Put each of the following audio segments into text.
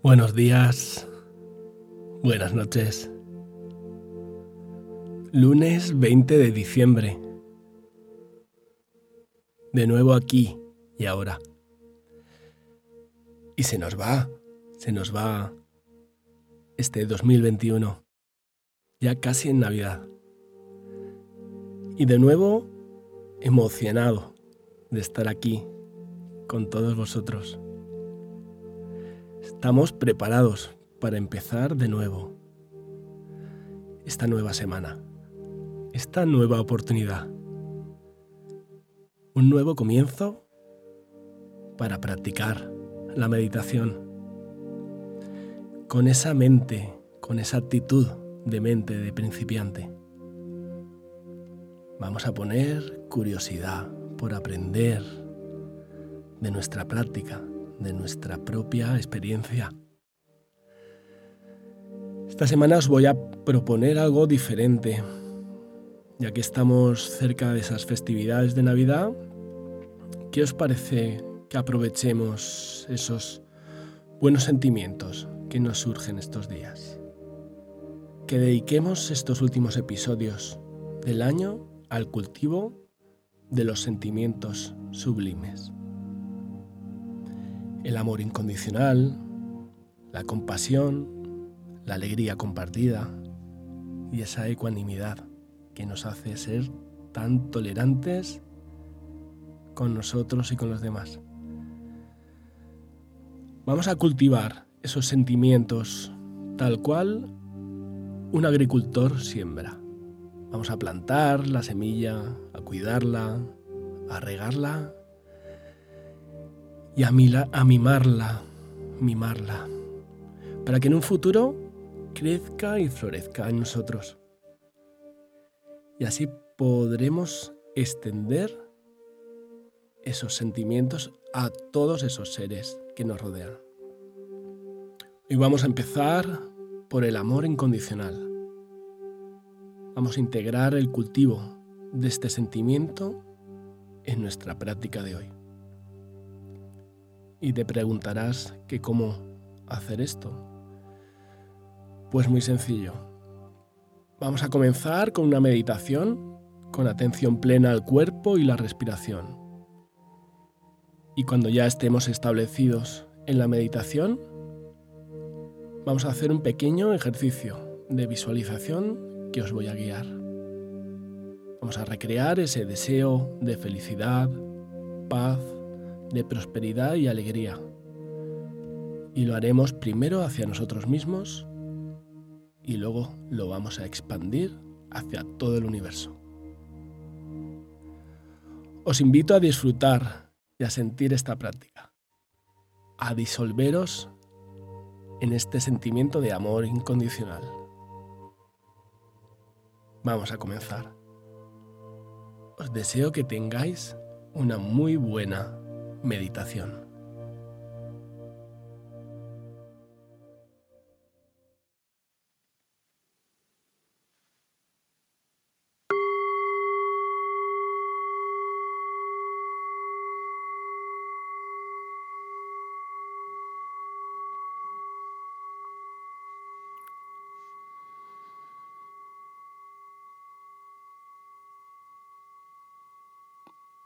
Buenos días, buenas noches. Lunes 20 de diciembre. De nuevo aquí y ahora. Y se nos va, se nos va este 2021, ya casi en Navidad. Y de nuevo emocionado de estar aquí con todos vosotros. Estamos preparados para empezar de nuevo. Esta nueva semana, esta nueva oportunidad, un nuevo comienzo para practicar la meditación. Con esa mente, con esa actitud de mente de principiante. Vamos a poner curiosidad por aprender de nuestra práctica de nuestra propia experiencia. Esta semana os voy a proponer algo diferente, ya que estamos cerca de esas festividades de Navidad. ¿Qué os parece que aprovechemos esos buenos sentimientos que nos surgen estos días? Que dediquemos estos últimos episodios del año al cultivo de los sentimientos sublimes el amor incondicional, la compasión, la alegría compartida y esa ecuanimidad que nos hace ser tan tolerantes con nosotros y con los demás. Vamos a cultivar esos sentimientos tal cual un agricultor siembra. Vamos a plantar la semilla, a cuidarla, a regarla y a, mimarla, mimarla, para que en un futuro crezca y florezca en nosotros. Y así podremos extender esos sentimientos a todos esos seres que nos rodean. Hoy vamos a empezar por el amor incondicional. Vamos a integrar el cultivo de este sentimiento en nuestra práctica de hoy. Y te preguntarás que cómo hacer esto. Pues muy sencillo. Vamos a comenzar con una meditación con atención plena al cuerpo y la respiración. Y cuando ya estemos establecidos en la meditación, vamos a hacer un pequeño ejercicio de visualización que os voy a guiar. Vamos a recrear ese deseo de felicidad, paz, de prosperidad y alegría. Y lo haremos primero hacia nosotros mismos y luego lo vamos a expandir hacia todo el universo. Os invito a disfrutar y a sentir esta práctica, a disolveros en este sentimiento de amor incondicional. Vamos a comenzar. Os deseo que tengáis una muy buena meditación.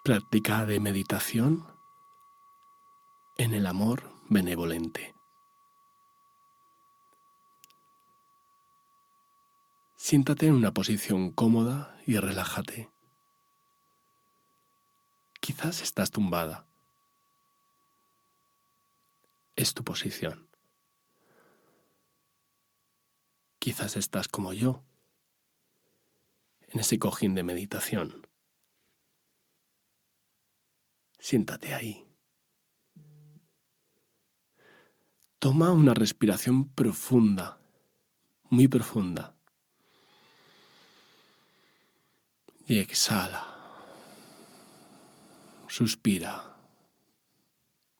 práctica de meditación en el amor benevolente. Siéntate en una posición cómoda y relájate. Quizás estás tumbada. Es tu posición. Quizás estás como yo, en ese cojín de meditación. Siéntate ahí. Toma una respiración profunda, muy profunda. Y exhala. Suspira.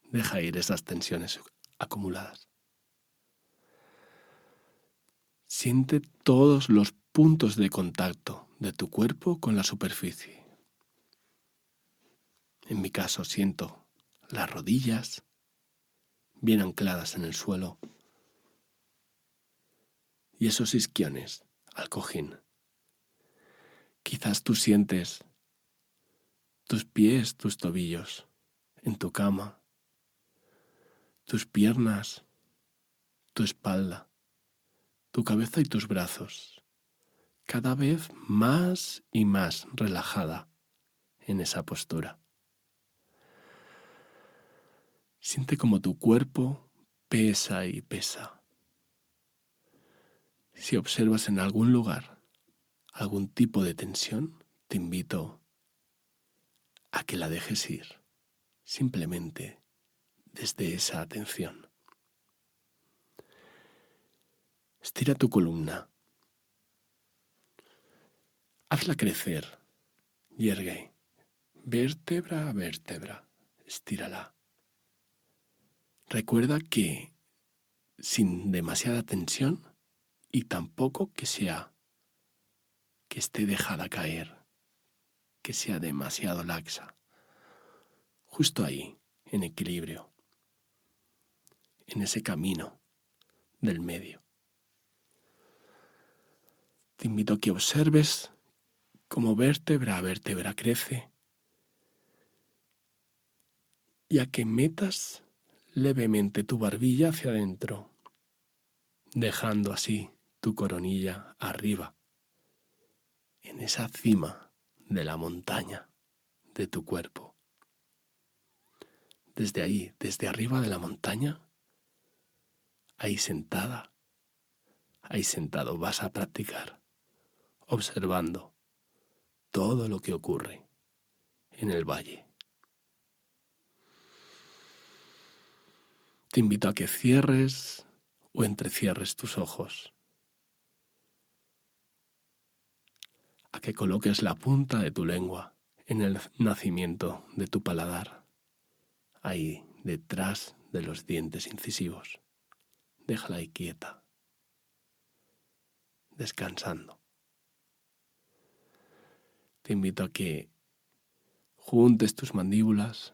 Deja ir esas tensiones acumuladas. Siente todos los puntos de contacto de tu cuerpo con la superficie. En mi caso siento las rodillas, bien ancladas en el suelo, y esos isquiones al cojín. Quizás tú sientes tus pies, tus tobillos en tu cama, tus piernas, tu espalda, tu cabeza y tus brazos, cada vez más y más relajada en esa postura. Siente como tu cuerpo pesa y pesa. Si observas en algún lugar algún tipo de tensión, te invito a que la dejes ir, simplemente desde esa atención. Estira tu columna. Hazla crecer. Yergue. Vértebra a vértebra. Estírala. Recuerda que sin demasiada tensión y tampoco que sea que esté dejada caer, que sea demasiado laxa. Justo ahí, en equilibrio, en ese camino del medio. Te invito a que observes cómo vértebra a vértebra crece y a que metas levemente tu barbilla hacia adentro, dejando así tu coronilla arriba, en esa cima de la montaña de tu cuerpo. Desde ahí, desde arriba de la montaña, ahí sentada, ahí sentado vas a practicar, observando todo lo que ocurre en el valle. Te invito a que cierres o entrecierres tus ojos, a que coloques la punta de tu lengua en el nacimiento de tu paladar, ahí detrás de los dientes incisivos. Déjala ahí quieta, descansando. Te invito a que juntes tus mandíbulas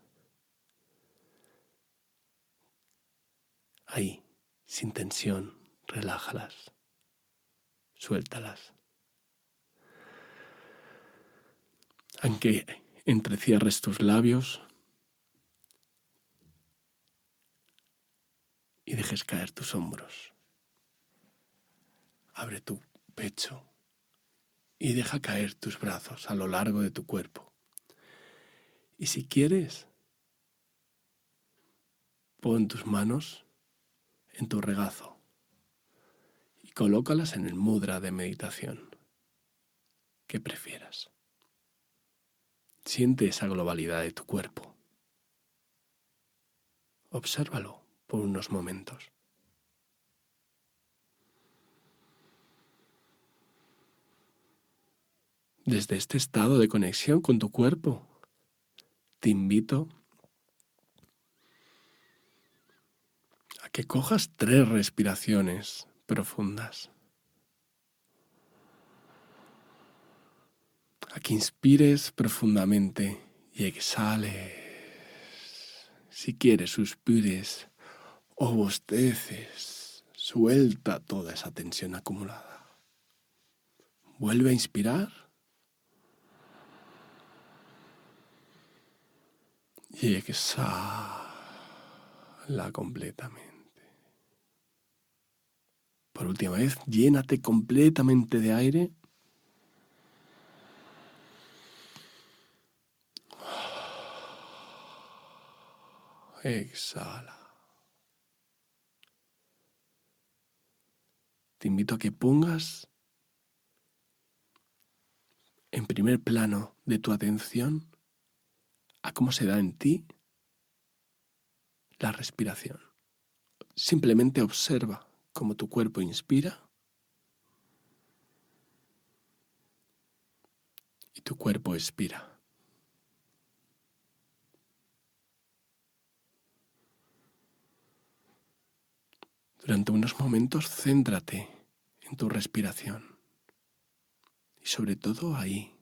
Ahí, sin tensión, relájalas, suéltalas. Aunque entrecierres tus labios y dejes caer tus hombros. Abre tu pecho y deja caer tus brazos a lo largo de tu cuerpo. Y si quieres, pon tus manos en tu regazo y colócalas en el mudra de meditación que prefieras. Siente esa globalidad de tu cuerpo. Obsérvalo por unos momentos. Desde este estado de conexión con tu cuerpo, te invito que cojas tres respiraciones profundas. A que inspires profundamente y exhales. Si quieres, suspires o bosteces. Suelta toda esa tensión acumulada. Vuelve a inspirar. Y exhala completamente. Por última vez, llénate completamente de aire. Exhala. Te invito a que pongas en primer plano de tu atención a cómo se da en ti la respiración. Simplemente observa cómo tu cuerpo inspira y tu cuerpo expira. Durante unos momentos céntrate en tu respiración y sobre todo ahí,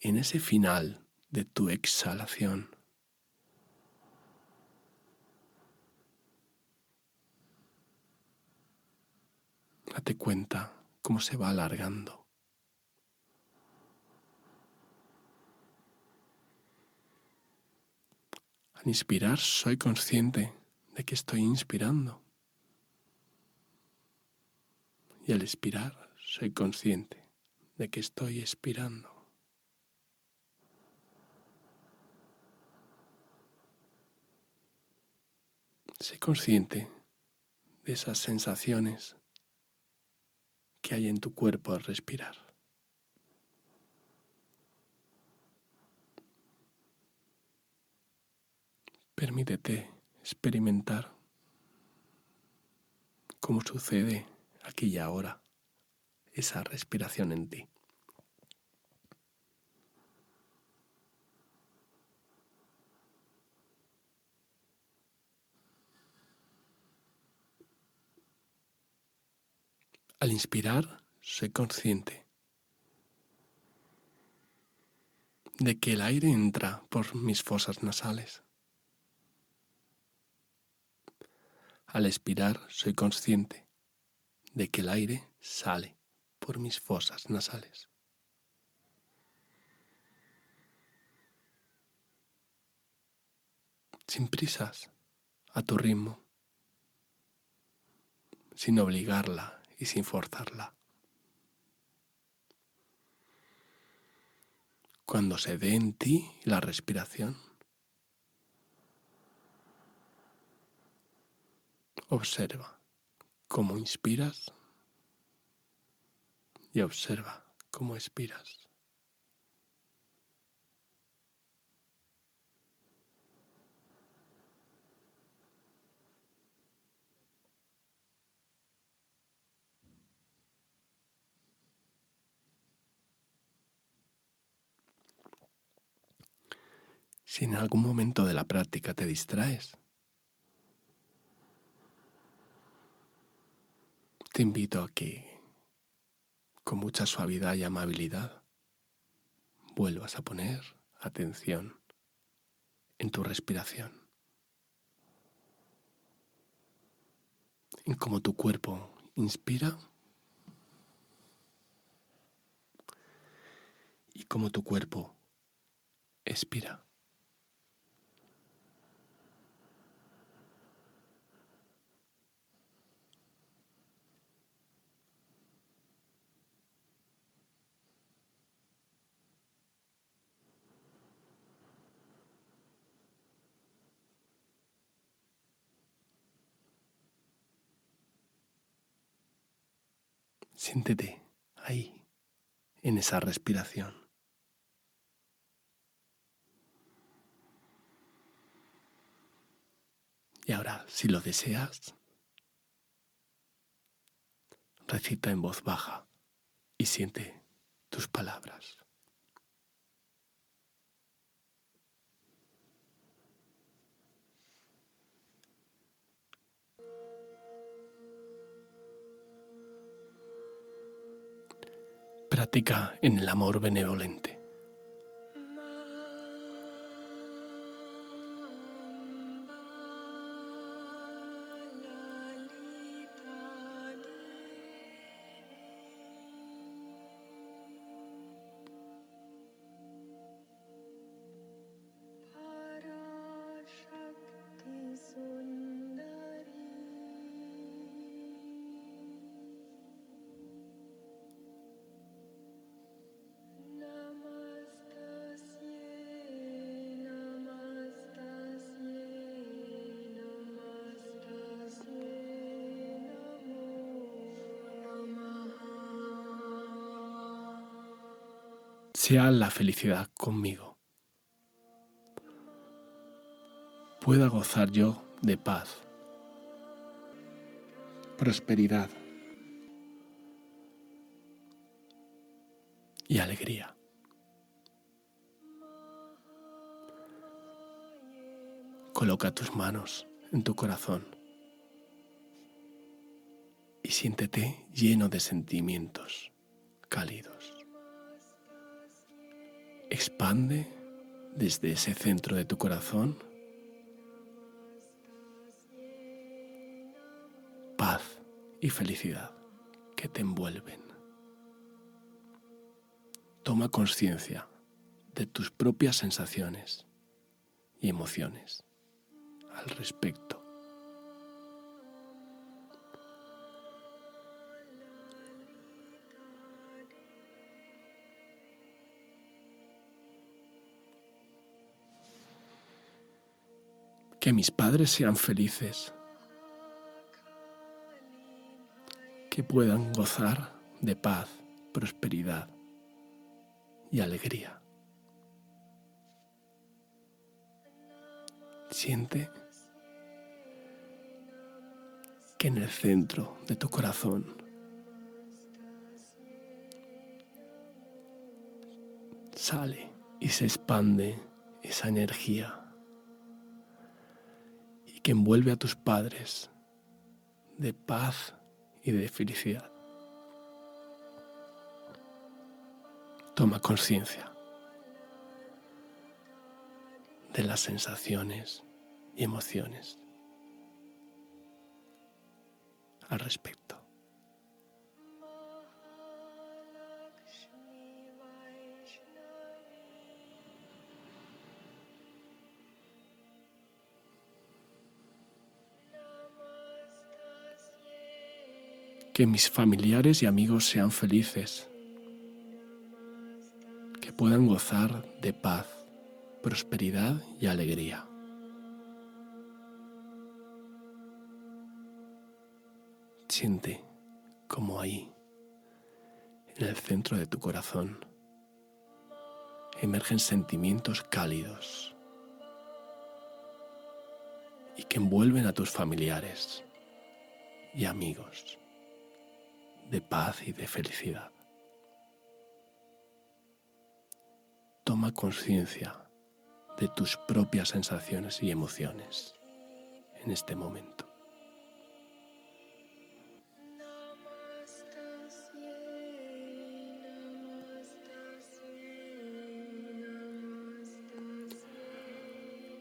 en ese final de tu exhalación. Date cuenta cómo se va alargando. Al inspirar soy consciente de que estoy inspirando. Y al expirar soy consciente de que estoy expirando. Sé consciente de esas sensaciones que hay en tu cuerpo al respirar. Permítete experimentar cómo sucede aquí y ahora esa respiración en ti. Al inspirar, soy consciente de que el aire entra por mis fosas nasales. Al expirar, soy consciente de que el aire sale por mis fosas nasales. Sin prisas, a tu ritmo, sin obligarla y sin forzarla. Cuando se dé en ti la respiración, observa cómo inspiras y observa cómo expiras. Si en algún momento de la práctica te distraes, Te invito a que, con mucha suavidad y amabilidad, vuelvas a poner atención en tu respiración, en cómo tu cuerpo inspira y cómo tu cuerpo expira. Siéntete ahí, en esa respiración. Y ahora, si lo deseas, recita en voz baja y siente tus palabras. Práctica en el amor benevolente. Sea la felicidad conmigo. Pueda gozar yo de paz, prosperidad y alegría. Coloca tus manos en tu corazón y siéntete lleno de sentimientos cálidos. Expande desde ese centro de tu corazón paz y felicidad que te envuelven. Toma conciencia de tus propias sensaciones y emociones al respecto. Que mis padres sean felices, que puedan gozar de paz, prosperidad y alegría. Siente que en el centro de tu corazón sale y se expande esa energía que envuelve a tus padres de paz y de felicidad. Toma conciencia de las sensaciones y emociones al respecto. Que mis familiares y amigos sean felices, que puedan gozar de paz, prosperidad y alegría. Siente como ahí, en el centro de tu corazón, emergen sentimientos cálidos y que envuelven a tus familiares y amigos de paz y de felicidad. Toma conciencia de tus propias sensaciones y emociones en este momento.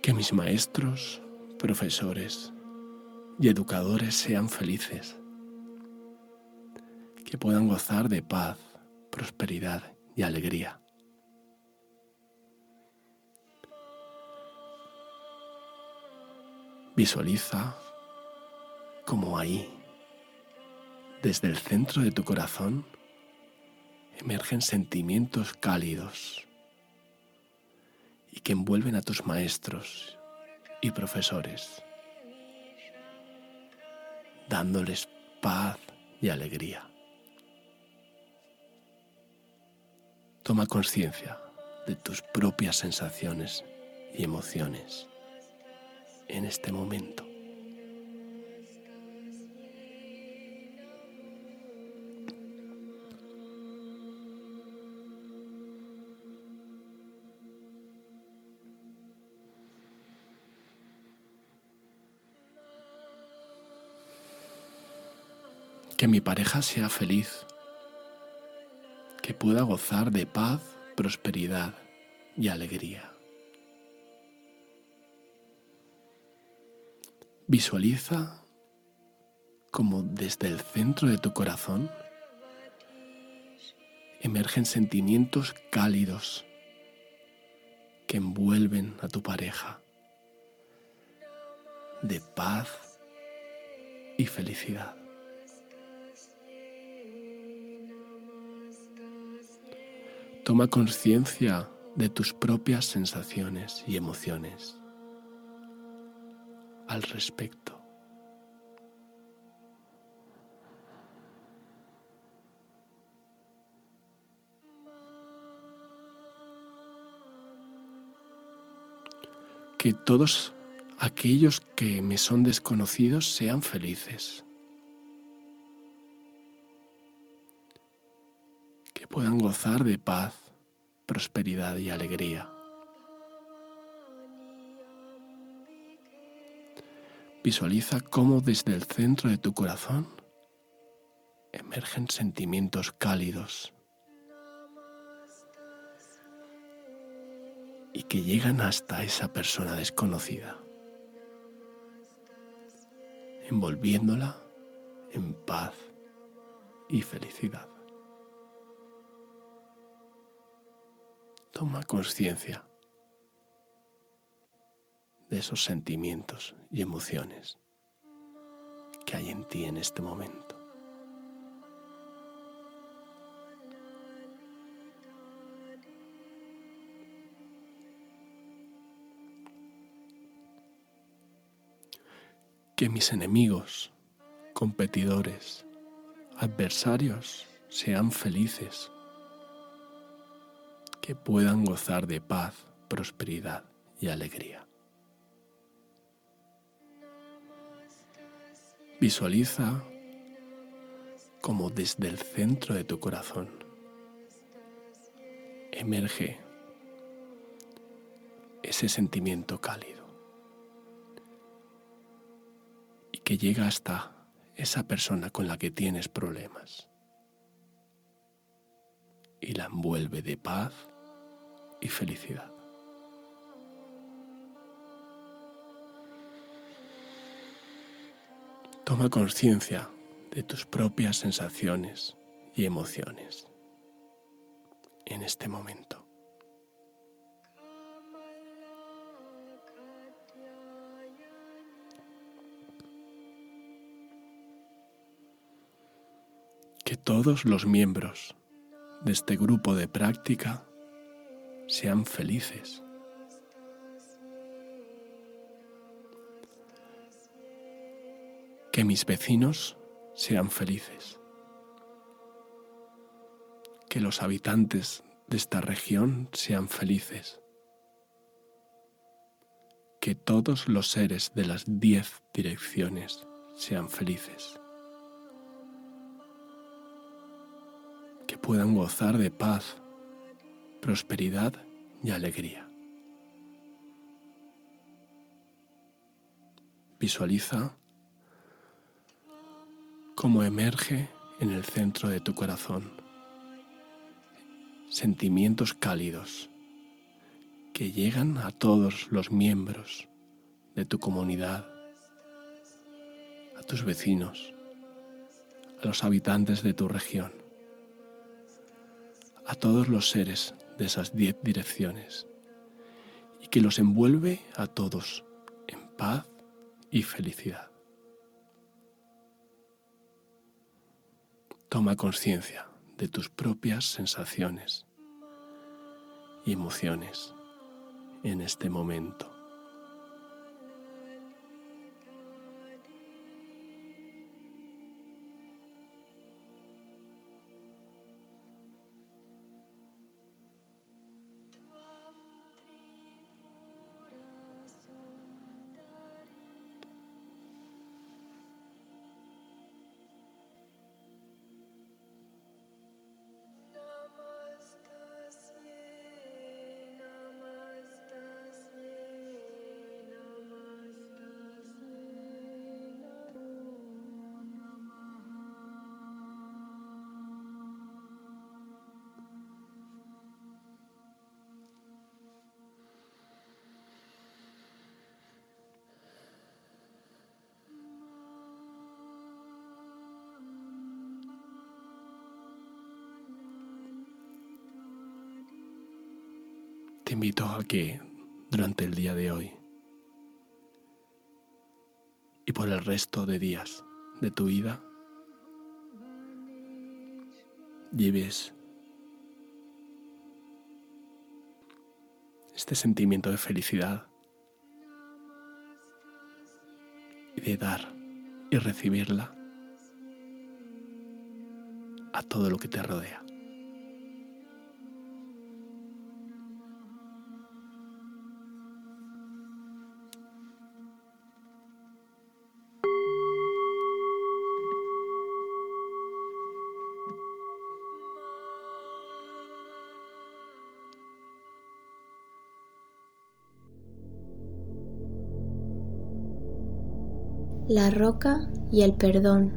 Que mis maestros, profesores y educadores sean felices, que puedan gozar de paz, prosperidad y alegría. Visualiza como ahí, desde el centro de tu corazón, emergen sentimientos cálidos y que envuelven a tus maestros y profesores, dándoles paz y alegría. Toma conciencia de tus propias sensaciones y emociones en este momento. que mi pareja sea feliz, pueda gozar de paz, prosperidad y alegría. Visualiza como desde el centro de tu corazón emergen sentimientos cálidos que envuelven a tu pareja de paz y felicidad. Toma conciencia de tus propias sensaciones y emociones al respecto. Que todos aquellos que me son desconocidos sean felices. Puedan gozar de paz, prosperidad y alegría. Visualiza cómo desde el centro de tu corazón emergen sentimientos cálidos y que llegan hasta esa persona desconocida, envolviéndola en paz y felicidad. Toma conciencia de esos sentimientos y emociones que hay en ti en este momento. Que mis enemigos, competidores, adversarios sean felices, que puedan gozar de paz, prosperidad y alegría. Visualiza como desde el centro de tu corazón emerge ese sentimiento cálido y que llega hasta esa persona con la que tienes problemas y la envuelve de paz y felicidad. Toma conciencia de tus propias sensaciones y emociones en este momento. Que todos los miembros de este grupo de práctica sean felices. que mis vecinos sean felices, que los habitantes de esta región sean felices, que todos los seres de las diez direcciones sean felices, que puedan gozar de paz, prosperidad y alegría. Visualiza como emerge en el centro de tu corazón sentimientos cálidos que llegan a todos los miembros de tu comunidad, a tus vecinos, a los habitantes de tu región, a todos los seres de esas diez direcciones y que los envuelve a todos en paz y felicidad. Toma conciencia de tus propias sensaciones y emociones en este momento. Invito a que durante el día de hoy y por el resto de días de tu vida lleves este sentimiento de felicidad y de dar y recibirla a todo lo que te rodea. La roca y el perdón.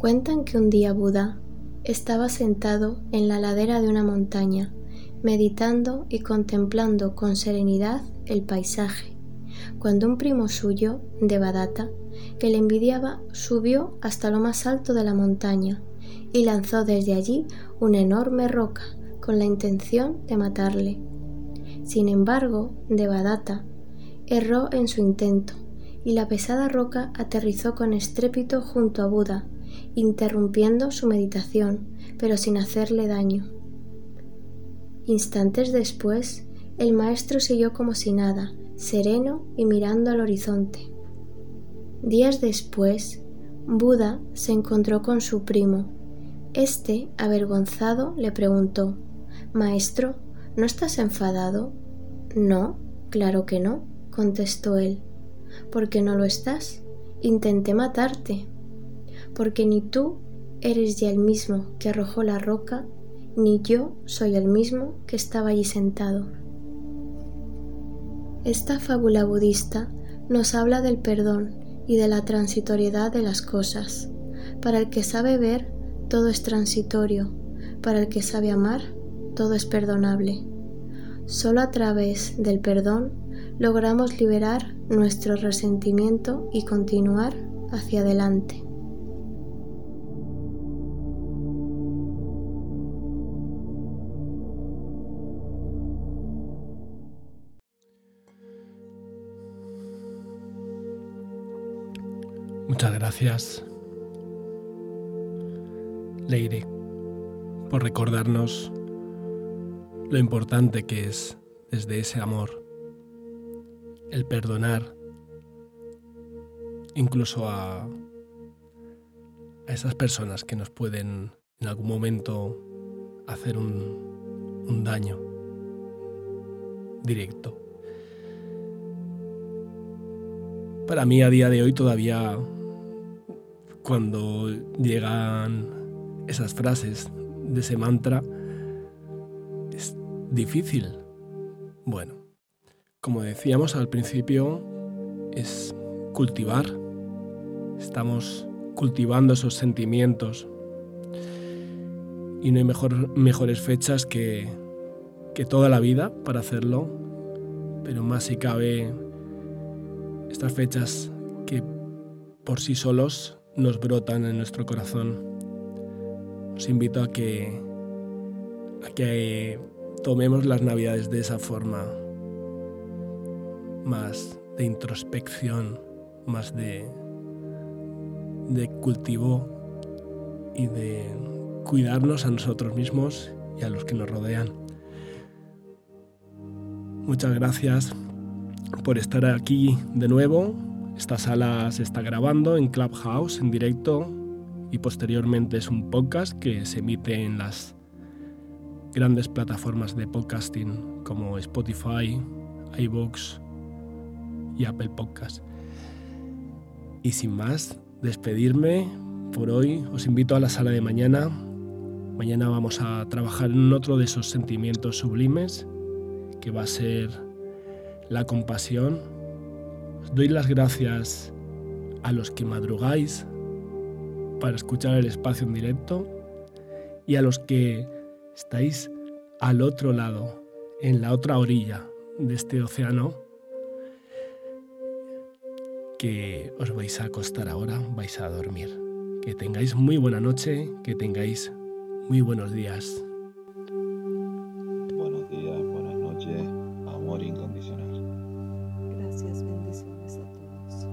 Cuentan que un día Buda estaba sentado en la ladera de una montaña, meditando y contemplando con serenidad el paisaje, cuando un primo suyo, Devadatta, que le envidiaba, subió hasta lo más alto de la montaña y lanzó desde allí una enorme roca con la intención de matarle. Sin embargo, Devadatta erró en su intento y la pesada roca aterrizó con estrépito junto a Buda, interrumpiendo su meditación, pero sin hacerle daño. Instantes después, el maestro siguió como si nada, sereno y mirando al horizonte. Días después, Buda se encontró con su primo. Este, avergonzado, le preguntó Maestro, ¿no estás enfadado? No, claro que no, contestó él. ¿Por qué no lo estás? Intenté matarte. Porque ni tú eres ya el mismo que arrojó la roca, ni yo soy el mismo que estaba allí sentado. Esta fábula budista nos habla del perdón y de la transitoriedad de las cosas. Para el que sabe ver, todo es transitorio. Para el que sabe amar, todo es perdonable. Solo a través del perdón logramos liberar nuestro resentimiento y continuar hacia adelante. Muchas gracias, Leire, por recordarnos lo importante que es desde ese amor el perdonar incluso a, a esas personas que nos pueden en algún momento hacer un, un daño directo. Para mí a día de hoy todavía cuando llegan esas frases de ese mantra es difícil. Bueno, como decíamos al principio, es cultivar. Estamos cultivando esos sentimientos. Y no hay mejor, mejores fechas que, que toda la vida para hacerlo. Pero más si cabe estas fechas que por sí solos nos brotan en nuestro corazón. Os invito a que, a que tomemos las navidades de esa forma más de introspección, más de, de cultivo y de cuidarnos a nosotros mismos y a los que nos rodean. Muchas gracias por estar aquí de nuevo. Esta sala se está grabando en Clubhouse en directo y posteriormente es un podcast que se emite en las grandes plataformas de podcasting como Spotify, iVoox, y Apple Podcast. Y sin más, despedirme por hoy. Os invito a la sala de mañana. Mañana vamos a trabajar en otro de esos sentimientos sublimes, que va a ser la compasión. Os doy las gracias a los que madrugáis para escuchar el espacio en directo y a los que estáis al otro lado, en la otra orilla de este océano que os vais a acostar ahora, vais a dormir. Que tengáis muy buena noche, que tengáis muy buenos días. Buenos días, buenas noches, amor incondicional. Gracias, bendiciones a todos.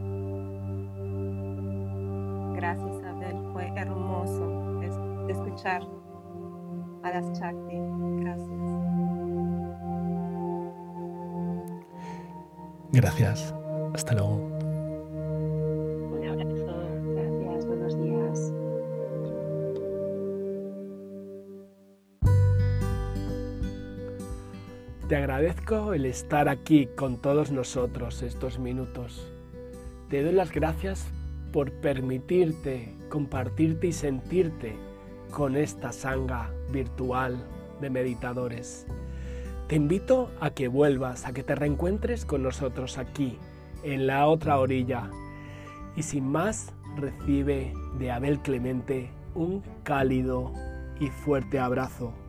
Gracias, Abel. Fue hermoso es- escuchar a las Chakti. Gracias. Gracias. Hasta luego. Te agradezco el estar aquí con todos nosotros estos minutos. Te doy las gracias por permitirte compartirte y sentirte con esta sanga virtual de meditadores. Te invito a que vuelvas, a que te reencuentres con nosotros aquí, en la otra orilla, Y sin más, recibe de Abel Clemente un cálido y fuerte abrazo